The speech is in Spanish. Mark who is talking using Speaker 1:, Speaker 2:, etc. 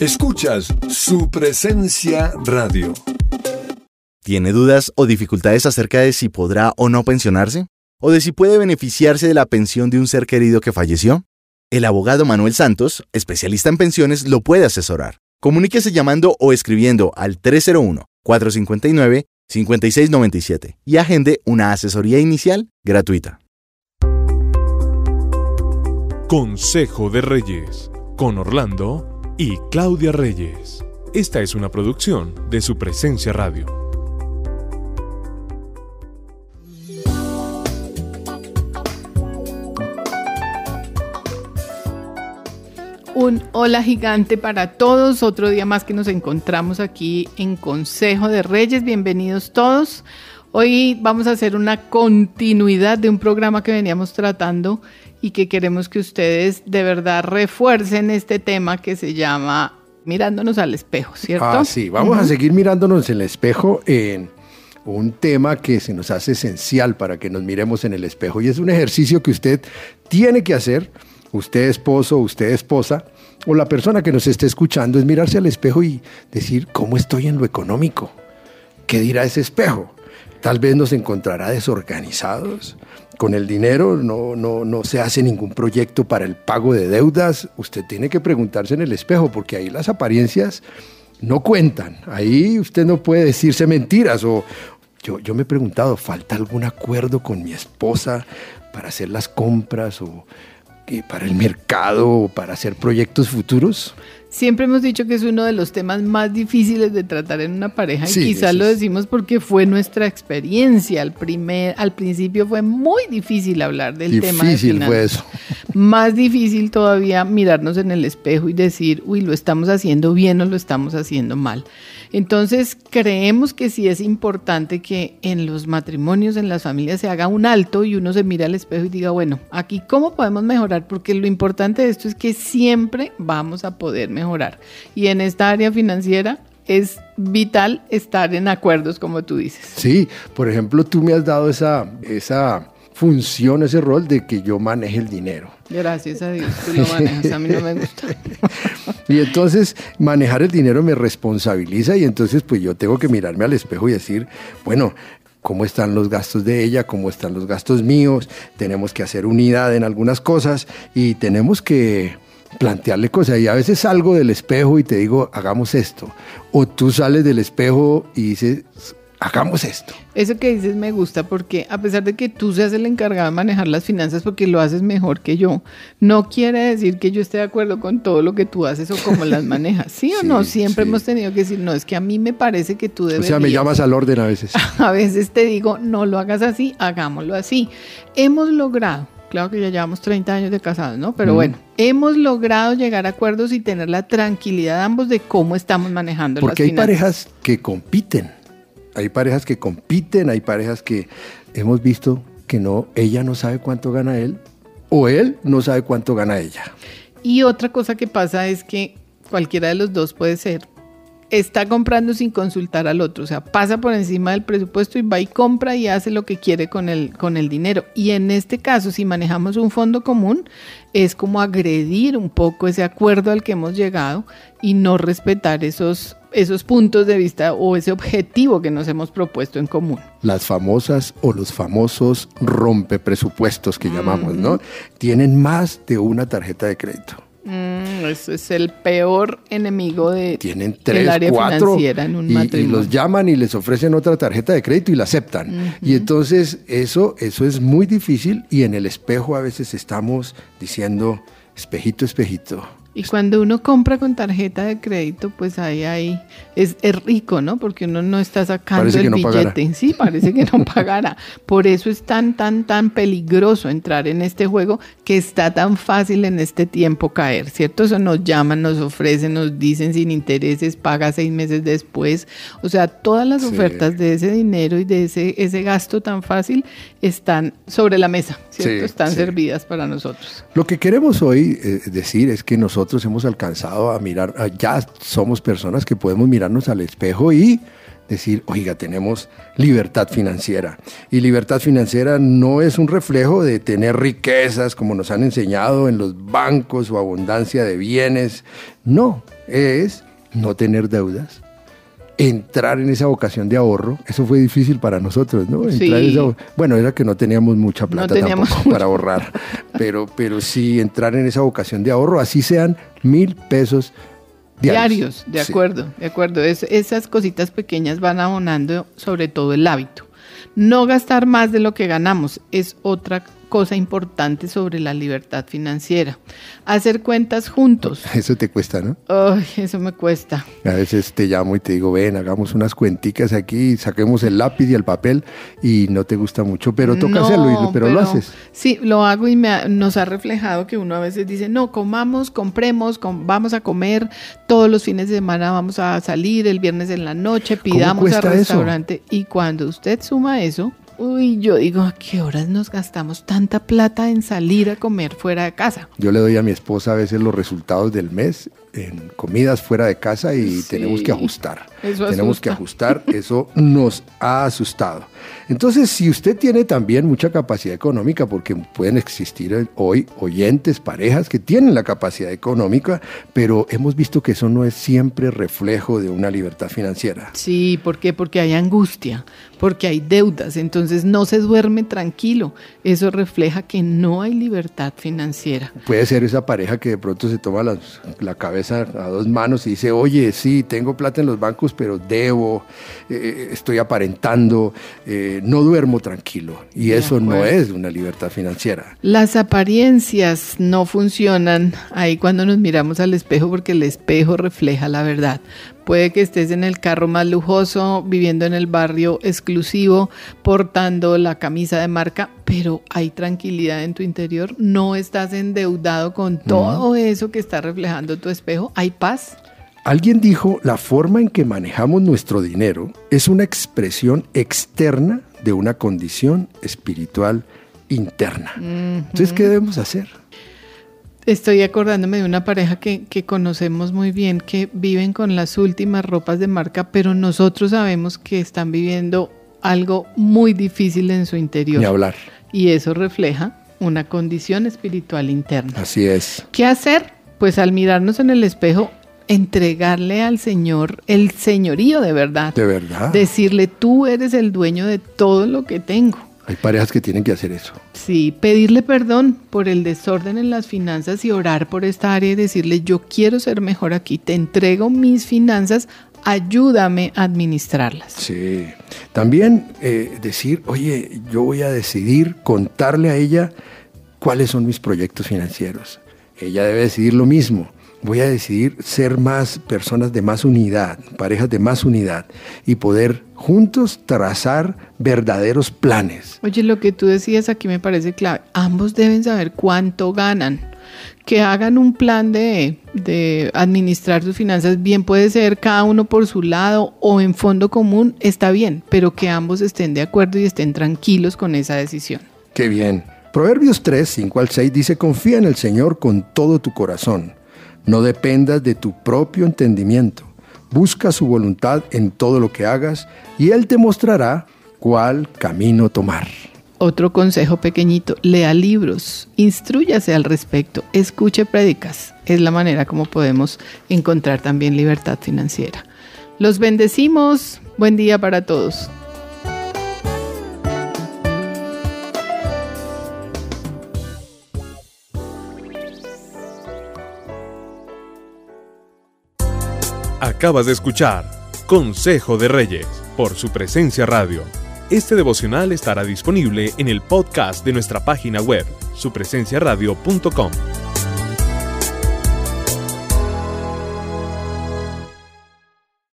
Speaker 1: Escuchas su presencia radio.
Speaker 2: ¿Tiene dudas o dificultades acerca de si podrá o no pensionarse? ¿O de si puede beneficiarse de la pensión de un ser querido que falleció? El abogado Manuel Santos, especialista en pensiones, lo puede asesorar. Comuníquese llamando o escribiendo al 301-459-5697 y agende una asesoría inicial gratuita.
Speaker 3: Consejo de Reyes, con Orlando y Claudia Reyes. Esta es una producción de su presencia radio.
Speaker 4: Un hola gigante para todos. Otro día más que nos encontramos aquí en Consejo de Reyes. Bienvenidos todos. Hoy vamos a hacer una continuidad de un programa que veníamos tratando y que queremos que ustedes de verdad refuercen este tema que se llama mirándonos al espejo, ¿cierto?
Speaker 5: Ah, sí, vamos a seguir mirándonos en el espejo en un tema que se nos hace esencial para que nos miremos en el espejo y es un ejercicio que usted tiene que hacer, usted esposo, usted esposa, o la persona que nos esté escuchando, es mirarse al espejo y decir, ¿cómo estoy en lo económico? ¿Qué dirá ese espejo? Tal vez nos encontrará desorganizados, con el dinero no, no, no se hace ningún proyecto para el pago de deudas. Usted tiene que preguntarse en el espejo, porque ahí las apariencias no cuentan. Ahí usted no puede decirse mentiras. O yo, yo me he preguntado, ¿falta algún acuerdo con mi esposa para hacer las compras o eh, para el mercado o para hacer proyectos futuros?
Speaker 4: Siempre hemos dicho que es uno de los temas más difíciles de tratar en una pareja y quizás lo decimos porque fue nuestra experiencia. Al, primer, al principio fue muy difícil hablar del tema.
Speaker 5: Difícil fue eso.
Speaker 4: Más difícil todavía mirarnos en el espejo y decir, uy, lo estamos haciendo bien o lo estamos haciendo mal. Entonces, creemos que sí es importante que en los matrimonios, en las familias, se haga un alto y uno se mire al espejo y diga, bueno, aquí cómo podemos mejorar, porque lo importante de esto es que siempre vamos a poder mejorar. Y en esta área financiera es vital estar en acuerdos, como tú dices.
Speaker 5: Sí, por ejemplo, tú me has dado esa, esa función, ese rol de que yo maneje el dinero.
Speaker 4: Gracias a Dios, tú lo manejas, a mí no me gusta.
Speaker 5: y entonces manejar el dinero me responsabiliza y entonces pues yo tengo que mirarme al espejo y decir, bueno, cómo están los gastos de ella, cómo están los gastos míos, tenemos que hacer unidad en algunas cosas y tenemos que plantearle cosas. Y a veces salgo del espejo y te digo, hagamos esto. O tú sales del espejo y dices, hagamos esto.
Speaker 4: Eso que dices me gusta porque a pesar de que tú seas el encargado de manejar las finanzas porque lo haces mejor que yo, no quiere decir que yo esté de acuerdo con todo lo que tú haces o cómo las manejas. ¿Sí o no? Siempre hemos tenido que decir, no, es que a mí me parece que tú debes.
Speaker 5: O sea, me llamas al orden a veces.
Speaker 4: a veces te digo, no lo hagas así, hagámoslo así. Hemos logrado Claro que ya llevamos 30 años de casados, ¿no? Pero bueno, hemos logrado llegar a acuerdos y tener la tranquilidad ambos de cómo estamos manejando
Speaker 5: Porque hay parejas que compiten hay parejas que compiten, hay parejas que hemos visto que no, ella no sabe cuánto gana él o él no sabe cuánto gana ella.
Speaker 4: Y otra cosa que pasa es que cualquiera de los dos puede ser está comprando sin consultar al otro, o sea, pasa por encima del presupuesto y va y compra y hace lo que quiere con el, con el dinero. Y en este caso, si manejamos un fondo común, es como agredir un poco ese acuerdo al que hemos llegado y no respetar esos, esos puntos de vista o ese objetivo que nos hemos propuesto en común.
Speaker 5: Las famosas o los famosos rompe presupuestos que llamamos, ¿no? Tienen más de una tarjeta de crédito.
Speaker 4: Mm, eso es el peor enemigo de
Speaker 5: Tienen tres, área cuatro, financiera en un y, y, los llaman y les ofrecen otra tarjeta de crédito y la aceptan. Y entonces eso, eso es muy difícil y en el espejo a veces estamos diciendo, espejito, espejito,
Speaker 4: y cuando uno compra con tarjeta de crédito, pues ahí, ahí es, rico, ¿no? Porque uno no está sacando el billete. Sí, parece que no pagara. Por eso es tan, tan, tan peligroso entrar en este juego que está tan fácil en este tiempo caer, ¿cierto? Eso nos llaman, nos ofrecen, nos dicen sin intereses, paga seis meses después. O sea, todas las ofertas de ese dinero y de ese, ese gasto tan fácil están sobre la mesa, ¿cierto? están servidas para nosotros.
Speaker 5: Lo que queremos hoy eh, decir es que nosotros hemos alcanzado a mirar, ya somos personas que podemos mirarnos al espejo y decir, oiga, tenemos libertad financiera. Y libertad financiera no es un reflejo de tener riquezas como nos han enseñado en los bancos o abundancia de bienes. No, es no tener deudas, entrar en esa vocación de ahorro, eso fue difícil para nosotros, ¿no? bueno, era que no teníamos mucha plata tampoco para ahorrar, pero, pero sí entrar en esa vocación de ahorro, así sean mil pesos
Speaker 4: diarios. de acuerdo, de acuerdo. esas cositas pequeñas van abonando sobre todo el hábito. No gastar más de lo que ganamos es otra cosa importante sobre la libertad financiera. Hacer cuentas juntos.
Speaker 5: Eso te cuesta, ¿no?
Speaker 4: Ay, eso me cuesta.
Speaker 5: A veces te llamo y te digo, ven, hagamos unas cuenticas aquí, saquemos el lápiz y el papel y no te gusta mucho, pero toca hacerlo, pero, lo haces.
Speaker 4: Sí, lo hago y me nos ha reflejado que uno a veces dice, no, comamos, compremos, vamos a comer, todos los fines de semana vamos a salir, el viernes en la noche, pidamos al restaurante. Y cuando usted suma eso, Uy, yo digo, ¿a qué horas nos gastamos tanta plata en salir a comer fuera de casa?
Speaker 5: Yo le doy a mi esposa a veces los resultados del mes en comidas fuera de casa y tenemos que ajustar. tenemos que ajustar, eso nos ha asustado. Entonces, si usted tiene también mucha capacidad económica, porque pueden existir hoy oyentes, parejas que tienen la capacidad económica, pero hemos visto que eso no es siempre reflejo de una libertad financiera.
Speaker 4: Sí, ¿por qué? Porque hay angustia, porque hay deudas, entonces no se duerme tranquilo. Eso refleja que no hay libertad financiera.
Speaker 5: Puede ser esa pareja que de pronto se toma la cabeza a dos manos y dice, oye, sí, tengo plata en los bancos, pero debo, eh, estoy aparentando, eh, no duermo tranquilo. Y eso no es una libertad financiera.
Speaker 4: Las apariencias no funcionan ahí cuando nos miramos al espejo porque el espejo refleja la verdad. Puede que estés en el carro más lujoso, viviendo en el barrio exclusivo, portando la camisa de marca, pero hay tranquilidad en tu interior. No estás endeudado con todo eso que está reflejando tu espejo. Hay paz.
Speaker 5: Alguien dijo, la forma en que manejamos nuestro dinero es una expresión externa de una condición espiritual interna. Entonces, ¿qué debemos hacer?
Speaker 4: Estoy acordándome de una pareja que, conocemos muy bien, que viven con las últimas ropas de marca, pero nosotros sabemos que están viviendo algo muy difícil en su interior.
Speaker 5: Ni hablar.
Speaker 4: Y eso refleja una condición espiritual interna.
Speaker 5: Así es.
Speaker 4: ¿Qué hacer? Pues al mirarnos en el espejo, entregarle al Señor el señorío de verdad.
Speaker 5: De verdad.
Speaker 4: Decirle, tú eres el dueño de todo lo que tengo.
Speaker 5: Hay parejas que tienen que hacer eso.
Speaker 4: Sí, pedirle perdón por el desorden en las finanzas y orar por esta área y decirle, yo quiero ser mejor aquí, te entrego mis finanzas, ayúdame a administrarlas.
Speaker 5: Sí, también eh, decir, oye, yo voy a decidir contarle a ella cuáles son mis proyectos financieros. Ella debe decidir lo mismo voy a decidir ser más personas de más unidad, parejas de más unidad y poder juntos trazar verdaderos planes.
Speaker 4: Oye, lo que tú decías aquí me parece clave. Ambos deben saber cuánto ganan. Que hagan un plan de, administrar sus finanzas, bien puede ser cada uno por su lado o en fondo común, está bien, pero que ambos estén de acuerdo y estén tranquilos con esa decisión.
Speaker 5: Qué bien. Proverbios 3, 5 al 6 dice, confía en el Señor con todo tu corazón no dependas de tu propio entendimiento. Busca su voluntad en todo lo que hagas y Él te mostrará cuál camino tomar.
Speaker 4: Otro consejo pequeñito, lea libros, instruyase al respecto, escuche prédicas. Es la manera como podemos encontrar también libertad financiera. Los bendecimos. Buen día para todos.
Speaker 3: Acabas de escuchar Consejo de Reyes por su presencia radio. Este devocional estará disponible en el podcast de nuestra página web, supresenciaradio.com.